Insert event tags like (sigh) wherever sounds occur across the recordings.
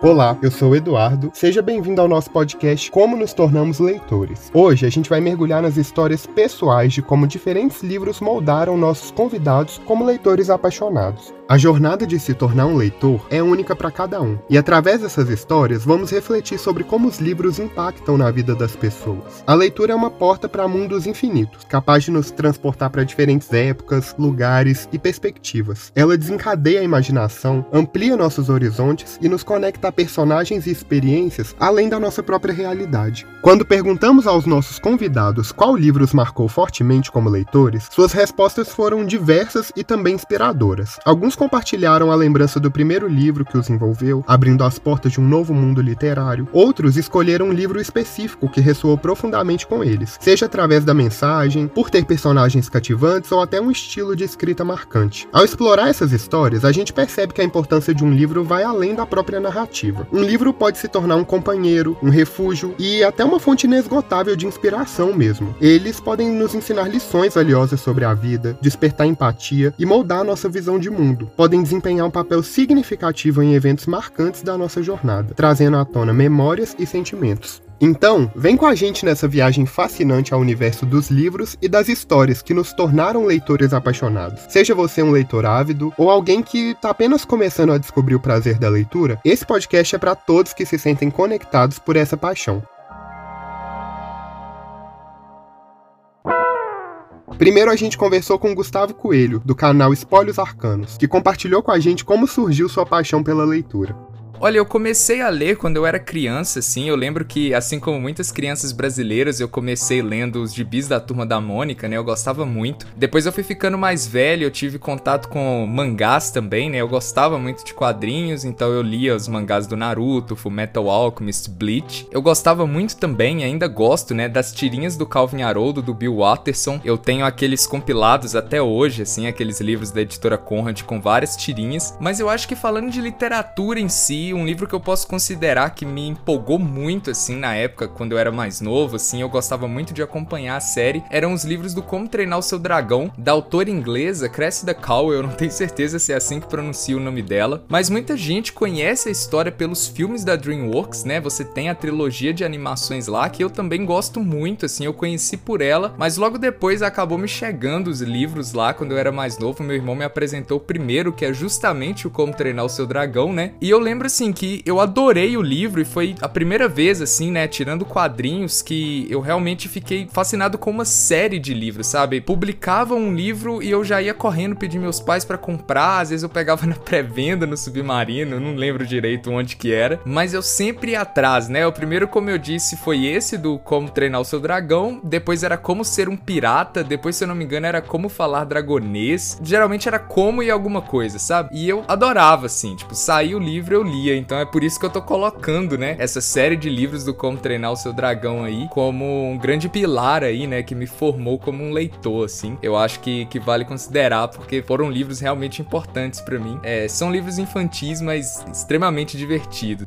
Olá, eu sou o Eduardo. Seja bem-vindo ao nosso podcast Como nos tornamos leitores. Hoje a gente vai mergulhar nas histórias pessoais de como diferentes livros moldaram nossos convidados como leitores apaixonados. A jornada de se tornar um leitor é única para cada um, e através dessas histórias vamos refletir sobre como os livros impactam na vida das pessoas. A leitura é uma porta para mundos infinitos, capaz de nos transportar para diferentes épocas, lugares e perspectivas. Ela desencadeia a imaginação, amplia nossos horizontes e nos conecta personagens e experiências além da nossa própria realidade. Quando perguntamos aos nossos convidados qual livro os marcou fortemente como leitores, suas respostas foram diversas e também inspiradoras. Alguns compartilharam a lembrança do primeiro livro que os envolveu, abrindo as portas de um novo mundo literário. Outros escolheram um livro específico que ressoou profundamente com eles, seja através da mensagem, por ter personagens cativantes ou até um estilo de escrita marcante. Ao explorar essas histórias, a gente percebe que a importância de um livro vai além da própria narrativa. Um livro pode se tornar um companheiro, um refúgio e até uma fonte inesgotável de inspiração mesmo. Eles podem nos ensinar lições valiosas sobre a vida, despertar empatia e moldar nossa visão de mundo podem desempenhar um papel significativo em eventos marcantes da nossa jornada, trazendo à tona memórias e sentimentos. Então, vem com a gente nessa viagem fascinante ao universo dos livros e das histórias que nos tornaram leitores apaixonados. Seja você um leitor ávido ou alguém que está apenas começando a descobrir o prazer da leitura, esse podcast é para todos que se sentem conectados por essa paixão. Primeiro a gente conversou com Gustavo Coelho, do canal Espólios Arcanos, que compartilhou com a gente como surgiu sua paixão pela leitura. Olha, eu comecei a ler quando eu era criança, assim. Eu lembro que, assim como muitas crianças brasileiras, eu comecei lendo os gibis da turma da Mônica, né? Eu gostava muito. Depois eu fui ficando mais velho, eu tive contato com mangás também, né? Eu gostava muito de quadrinhos, então eu lia os mangás do Naruto, Fullmetal Alchemist, Bleach. Eu gostava muito também, ainda gosto, né? Das tirinhas do Calvin Haroldo, do Bill Watterson. Eu tenho aqueles compilados até hoje, assim, aqueles livros da editora Conrad com várias tirinhas. Mas eu acho que falando de literatura em si, um livro que eu posso considerar que me empolgou muito, assim, na época, quando eu era mais novo, assim, eu gostava muito de acompanhar a série, eram os livros do Como Treinar o Seu Dragão, da autora inglesa Cressida Cowell, eu não tenho certeza se é assim que pronuncia o nome dela, mas muita gente conhece a história pelos filmes da DreamWorks, né? Você tem a trilogia de animações lá, que eu também gosto muito, assim, eu conheci por ela, mas logo depois acabou me chegando os livros lá, quando eu era mais novo, meu irmão me apresentou o primeiro, que é justamente o Como Treinar o Seu Dragão, né? E eu lembro, assim, que eu adorei o livro e foi a primeira vez, assim, né, tirando quadrinhos, que eu realmente fiquei fascinado com uma série de livros, sabe? Publicava um livro e eu já ia correndo pedir meus pais para comprar, às vezes eu pegava na pré-venda no Submarino, não lembro direito onde que era, mas eu sempre ia atrás, né? O primeiro, como eu disse, foi esse do Como Treinar o Seu Dragão, depois era Como Ser um Pirata, depois, se eu não me engano, era Como Falar Dragonês, geralmente era Como e alguma coisa, sabe? E eu adorava, assim, tipo, saía o livro, eu lia então é por isso que eu tô colocando, né, essa série de livros do Como Treinar o Seu Dragão aí como um grande pilar aí, né, que me formou como um leitor, assim. Eu acho que, que vale considerar, porque foram livros realmente importantes para mim. É, são livros infantis, mas extremamente divertidos.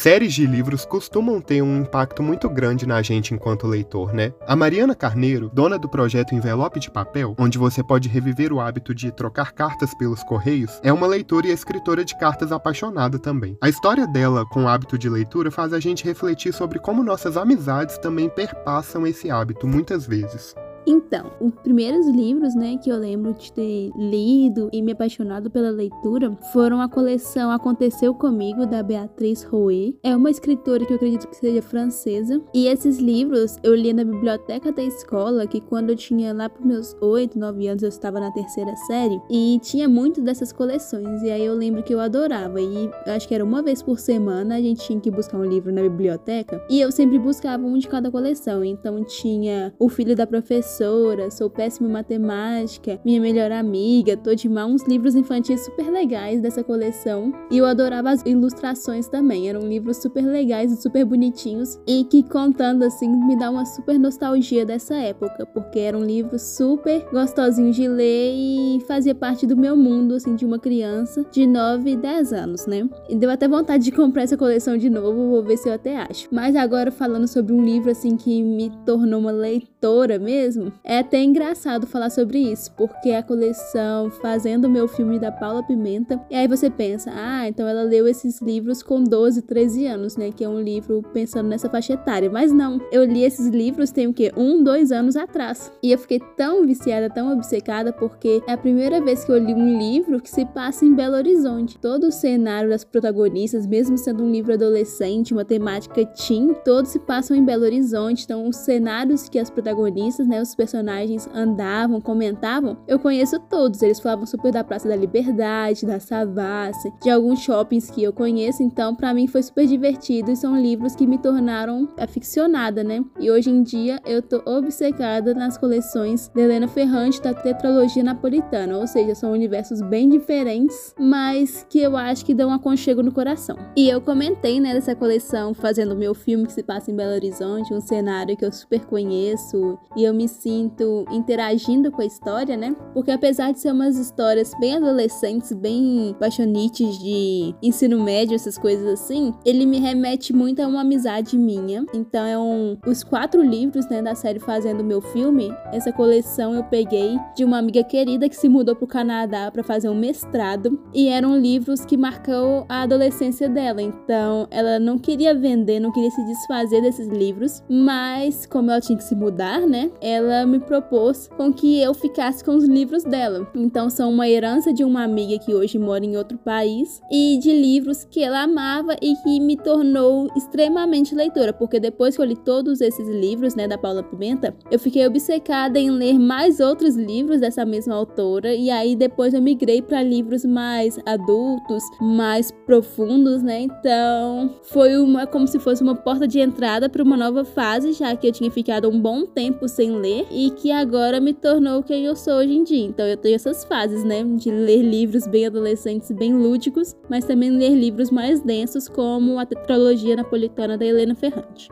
Séries de livros costumam ter um impacto muito grande na gente enquanto leitor, né? A Mariana Carneiro, dona do projeto Envelope de Papel, onde você pode reviver o hábito de trocar cartas pelos correios, é uma leitora e escritora de cartas apaixonada também. A história dela com o hábito de leitura faz a gente refletir sobre como nossas amizades também perpassam esse hábito muitas vezes. Então, os primeiros livros, né, que eu lembro de ter lido e me apaixonado pela leitura foram a coleção Aconteceu Comigo, da Beatriz Rouet. É uma escritora que eu acredito que seja francesa. E esses livros eu li na biblioteca da escola, que quando eu tinha lá para meus 8, 9 anos, eu estava na terceira série. E tinha muito dessas coleções. E aí eu lembro que eu adorava. E acho que era uma vez por semana a gente tinha que buscar um livro na biblioteca. E eu sempre buscava um de cada coleção. Então tinha O Filho da Professora professora, sou péssima em matemática, minha melhor amiga, tô de mal, uns livros infantis super legais dessa coleção. E eu adorava as ilustrações também, eram livros super legais e super bonitinhos e que contando assim me dá uma super nostalgia dessa época, porque eram livros super gostosinhos de ler e fazia parte do meu mundo assim de uma criança de 9 e 10 anos, né? E deu até vontade de comprar essa coleção de novo, vou ver se eu até acho. Mas agora falando sobre um livro assim que me tornou uma leitora mesmo, mesmo. É até engraçado falar sobre isso, porque a coleção Fazendo Meu Filme da Paula Pimenta, e aí você pensa, ah, então ela leu esses livros com 12, 13 anos, né? Que é um livro pensando nessa faixa etária. Mas não, eu li esses livros tem o quê? Um, dois anos atrás. E eu fiquei tão viciada, tão obcecada, porque é a primeira vez que eu li um livro que se passa em Belo Horizonte. Todo o cenário das protagonistas, mesmo sendo um livro adolescente, uma temática teen, todos se passam em Belo Horizonte. Então, os cenários que as protagonistas, né, os personagens andavam, comentavam, eu conheço todos. Eles falavam super da Praça da Liberdade, da Savassi, de alguns shoppings que eu conheço. Então, para mim foi super divertido e são livros que me tornaram aficionada, né? E hoje em dia eu tô obcecada nas coleções de Helena Ferrante da tetralogia napolitana, ou seja, são universos bem diferentes, mas que eu acho que dão um aconchego no coração. E eu comentei, né, dessa coleção fazendo meu filme que se passa em Belo Horizonte, um cenário que eu super conheço e eu me sinto interagindo com a história, né? Porque apesar de ser umas histórias bem adolescentes, bem paixonites de ensino médio, essas coisas assim, ele me remete muito a uma amizade minha. Então é um os quatro livros, né, da série Fazendo Meu Filme. Essa coleção eu peguei de uma amiga querida que se mudou pro Canadá para fazer um mestrado e eram livros que marcou a adolescência dela. Então ela não queria vender, não queria se desfazer desses livros, mas como ela tinha que se mudar, né, ela me propôs com que eu ficasse com os livros dela. Então são uma herança de uma amiga que hoje mora em outro país e de livros que ela amava e que me tornou extremamente leitora, porque depois que eu li todos esses livros, né, da Paula Pimenta, eu fiquei obcecada em ler mais outros livros dessa mesma autora e aí depois eu migrei para livros mais adultos, mais profundos, né? Então, foi uma como se fosse uma porta de entrada para uma nova fase, já que eu tinha ficado um bom tempo sem ler e que agora me tornou quem eu sou hoje em dia. Então, eu tenho essas fases, né, de ler livros bem adolescentes, bem lúdicos, mas também ler livros mais densos, como a tetralogia napolitana da Helena Ferrante.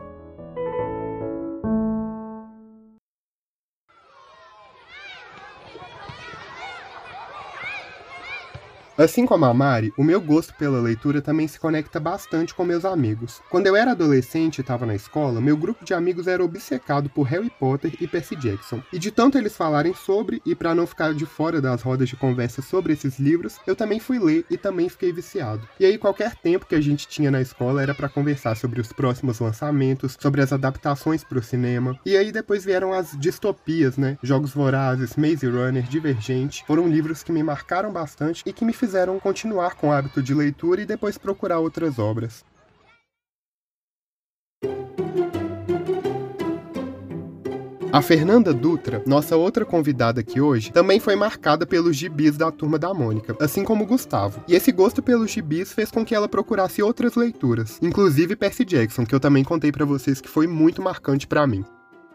Assim como a Mari, o meu gosto pela leitura também se conecta bastante com meus amigos. Quando eu era adolescente e estava na escola, meu grupo de amigos era obcecado por Harry Potter e Percy Jackson. E de tanto eles falarem sobre, e para não ficar de fora das rodas de conversa sobre esses livros, eu também fui ler e também fiquei viciado. E aí qualquer tempo que a gente tinha na escola era para conversar sobre os próximos lançamentos, sobre as adaptações para o cinema. E aí depois vieram as distopias, né? Jogos Vorazes, Maze Runner, Divergente, foram livros que me marcaram bastante e que me fizeram fizeram continuar com o hábito de leitura e depois procurar outras obras. A Fernanda Dutra, nossa outra convidada aqui hoje, também foi marcada pelos gibis da turma da Mônica, assim como Gustavo. E esse gosto pelos gibis fez com que ela procurasse outras leituras, inclusive Percy Jackson, que eu também contei para vocês que foi muito marcante para mim.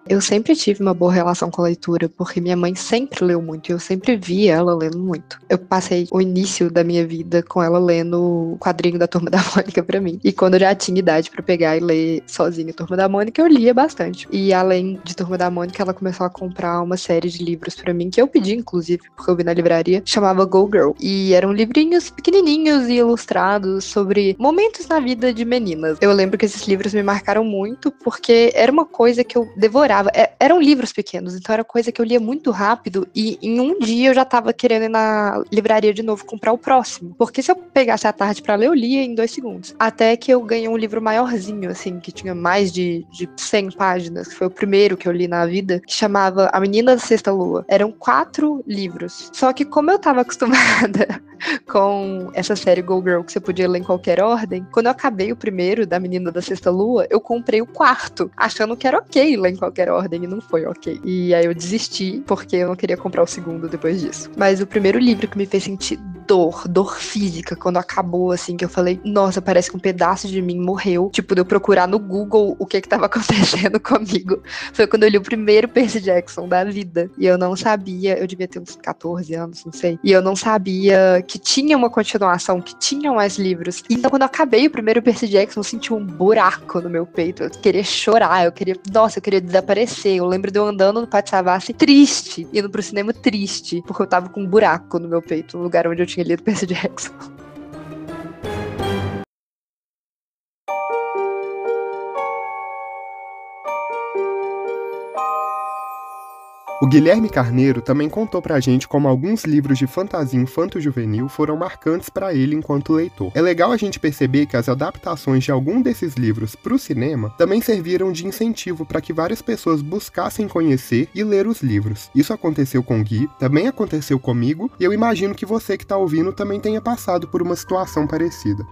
Eu sempre tive uma boa relação com a leitura, porque minha mãe sempre leu muito e eu sempre via ela lendo muito. Eu passei o início da minha vida com ela lendo o quadrinho da Turma (laughs) da Mônica para mim. E quando eu já tinha idade para pegar e ler sozinha Turma da Mônica, eu lia bastante. E além de Turma da Mônica, ela começou a comprar uma série de livros para mim, que eu pedi, inclusive, porque eu vi na livraria, chamava Go Girl. E eram livrinhos pequenininhos e ilustrados sobre momentos na vida de meninas. Eu lembro que esses livros me marcaram muito, porque era uma coisa que eu devorava demorava. É, eram livros pequenos, então era coisa que eu lia muito rápido e em um dia eu já tava querendo ir na livraria de novo comprar o próximo. Porque se eu pegasse a tarde para ler, eu lia em dois segundos. Até que eu ganhei um livro maiorzinho, assim, que tinha mais de, de 100 páginas, que foi o primeiro que eu li na vida, que chamava A Menina da Sexta Lua. Eram quatro livros. Só que como eu tava (laughs) acostumada com essa série Go Girl, que você podia ler em qualquer ordem, quando eu acabei o primeiro da Menina da Sexta Lua, eu comprei o quarto, achando que era ok ler em qualquer primeira ordem e não foi ok. E aí eu desisti porque eu não queria comprar o segundo depois disso. Mas o primeiro livro que me fez sentir dor, dor física, quando acabou, assim, que eu falei, nossa, parece que um pedaço de mim morreu. Tipo, de eu procurar no Google o que que tava (laughs) acontecendo comigo. Foi quando eu li o primeiro Percy Jackson da vida. E eu não sabia, eu devia ter uns 14 anos, não sei. E eu não sabia que tinha uma continuação, que tinha mais livros. Então, quando eu acabei o primeiro Percy Jackson, eu senti um buraco no meu peito. Eu queria chorar, eu queria, nossa, eu queria desaparecer aparecer. Eu lembro de eu andando no Pátio Savassi triste, indo pro cinema triste, porque eu tava com um buraco no meu peito, no lugar onde eu tinha lido Percy Jackson. O Guilherme Carneiro também contou pra gente como alguns livros de fantasia infanto-juvenil foram marcantes para ele enquanto leitor. É legal a gente perceber que as adaptações de algum desses livros para o cinema também serviram de incentivo para que várias pessoas buscassem conhecer e ler os livros. Isso aconteceu com Gui, também aconteceu comigo, e eu imagino que você que está ouvindo também tenha passado por uma situação parecida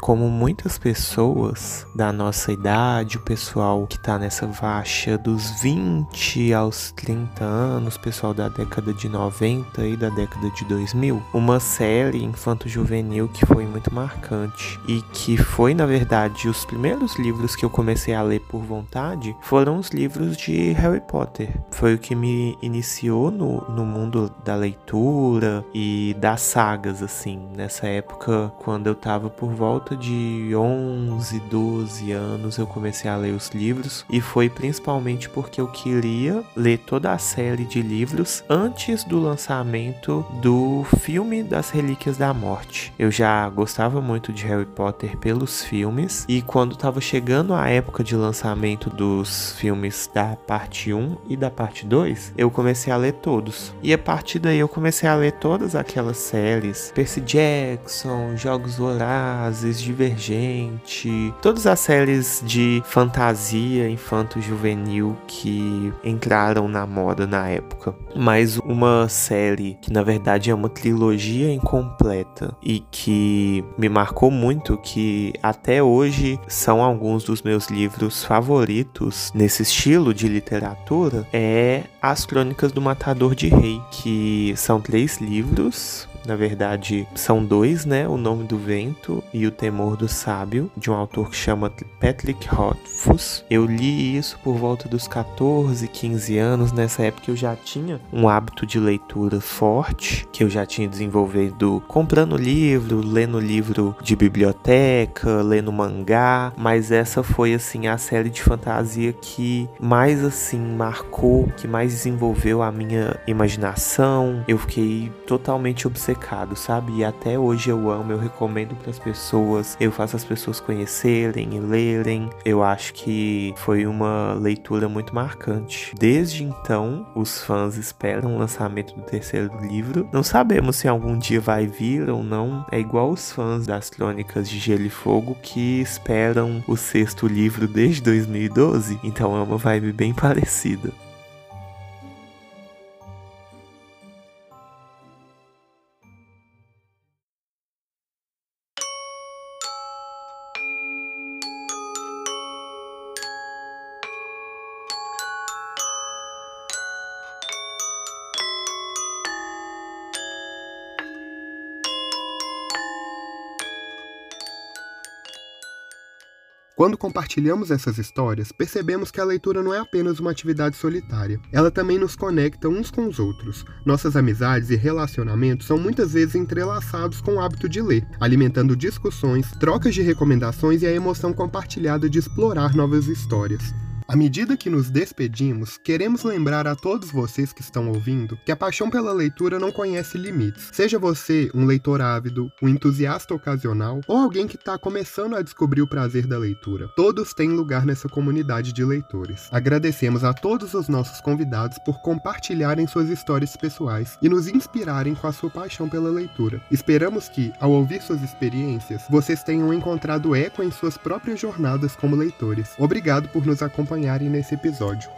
como muitas pessoas da nossa idade, o pessoal que tá nessa faixa dos 20 aos 30 anos, pessoal da década de 90 e da década de 2000, uma série infanto-juvenil que foi muito marcante e que foi, na verdade, os primeiros livros que eu comecei a ler por vontade foram os livros de Harry Potter. Foi o que me iniciou no, no mundo da leitura e das sagas, assim, nessa época, quando eu tava por volta volta de 11, 12 anos eu comecei a ler os livros e foi principalmente porque eu queria ler toda a série de livros antes do lançamento do filme das Relíquias da Morte. Eu já gostava muito de Harry Potter pelos filmes e quando estava chegando a época de lançamento dos filmes da parte 1 e da parte 2, eu comecei a ler todos. E a partir daí eu comecei a ler todas aquelas séries, Percy Jackson, Jogos Vorazes, Divergente, todas as séries de fantasia infanto-juvenil que entraram na moda na época. Mas uma série que na verdade é uma trilogia incompleta e que me marcou muito, que até hoje são alguns dos meus livros favoritos nesse estilo de literatura, é As Crônicas do Matador de Rei, que são três livros na verdade, são dois, né? O Nome do Vento e O Temor do Sábio, de um autor que chama Patrick Rothfuss. Eu li isso por volta dos 14, 15 anos. Nessa época eu já tinha um hábito de leitura forte, que eu já tinha desenvolvido comprando livro, lendo livro de biblioteca, lendo mangá, mas essa foi assim a série de fantasia que mais assim marcou, que mais desenvolveu a minha imaginação. Eu fiquei totalmente obcecado obcecado, sabe? E até hoje eu amo, eu recomendo para as pessoas, eu faço as pessoas conhecerem e lerem. Eu acho que foi uma leitura muito marcante. Desde então, os fãs esperam o lançamento do terceiro livro. Não sabemos se algum dia vai vir ou não. É igual os fãs das Crônicas de Gelo e Fogo que esperam o sexto livro desde 2012. Então é uma vibe bem (laughs) parecida. Quando compartilhamos essas histórias, percebemos que a leitura não é apenas uma atividade solitária, ela também nos conecta uns com os outros. Nossas amizades e relacionamentos são muitas vezes entrelaçados com o hábito de ler, alimentando discussões, trocas de recomendações e a emoção compartilhada de explorar novas histórias. À medida que nos despedimos, queremos lembrar a todos vocês que estão ouvindo que a paixão pela leitura não conhece limites. Seja você um leitor ávido, um entusiasta ocasional ou alguém que está começando a descobrir o prazer da leitura, todos têm lugar nessa comunidade de leitores. Agradecemos a todos os nossos convidados por compartilharem suas histórias pessoais e nos inspirarem com a sua paixão pela leitura. Esperamos que, ao ouvir suas experiências, vocês tenham encontrado eco em suas próprias jornadas como leitores. Obrigado por nos acompanhar acompanharem nesse episódio.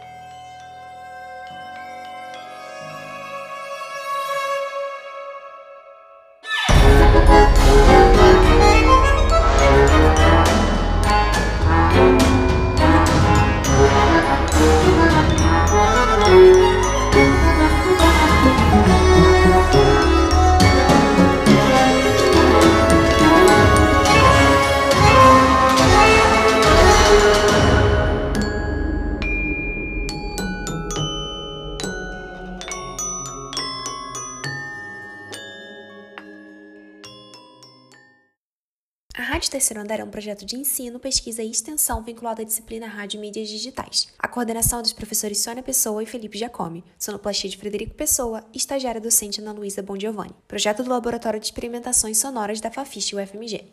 Rádio Terceiro Andar é um projeto de ensino, pesquisa e extensão vinculado à disciplina Rádio e Mídias Digitais. A coordenação é dos professores Sônia Pessoa e Felipe Giacomi, sonoplastia de Frederico Pessoa e estagiária docente Ana Luísa Bongiovanni. Projeto do Laboratório de Experimentações Sonoras da Fafiche UFMG.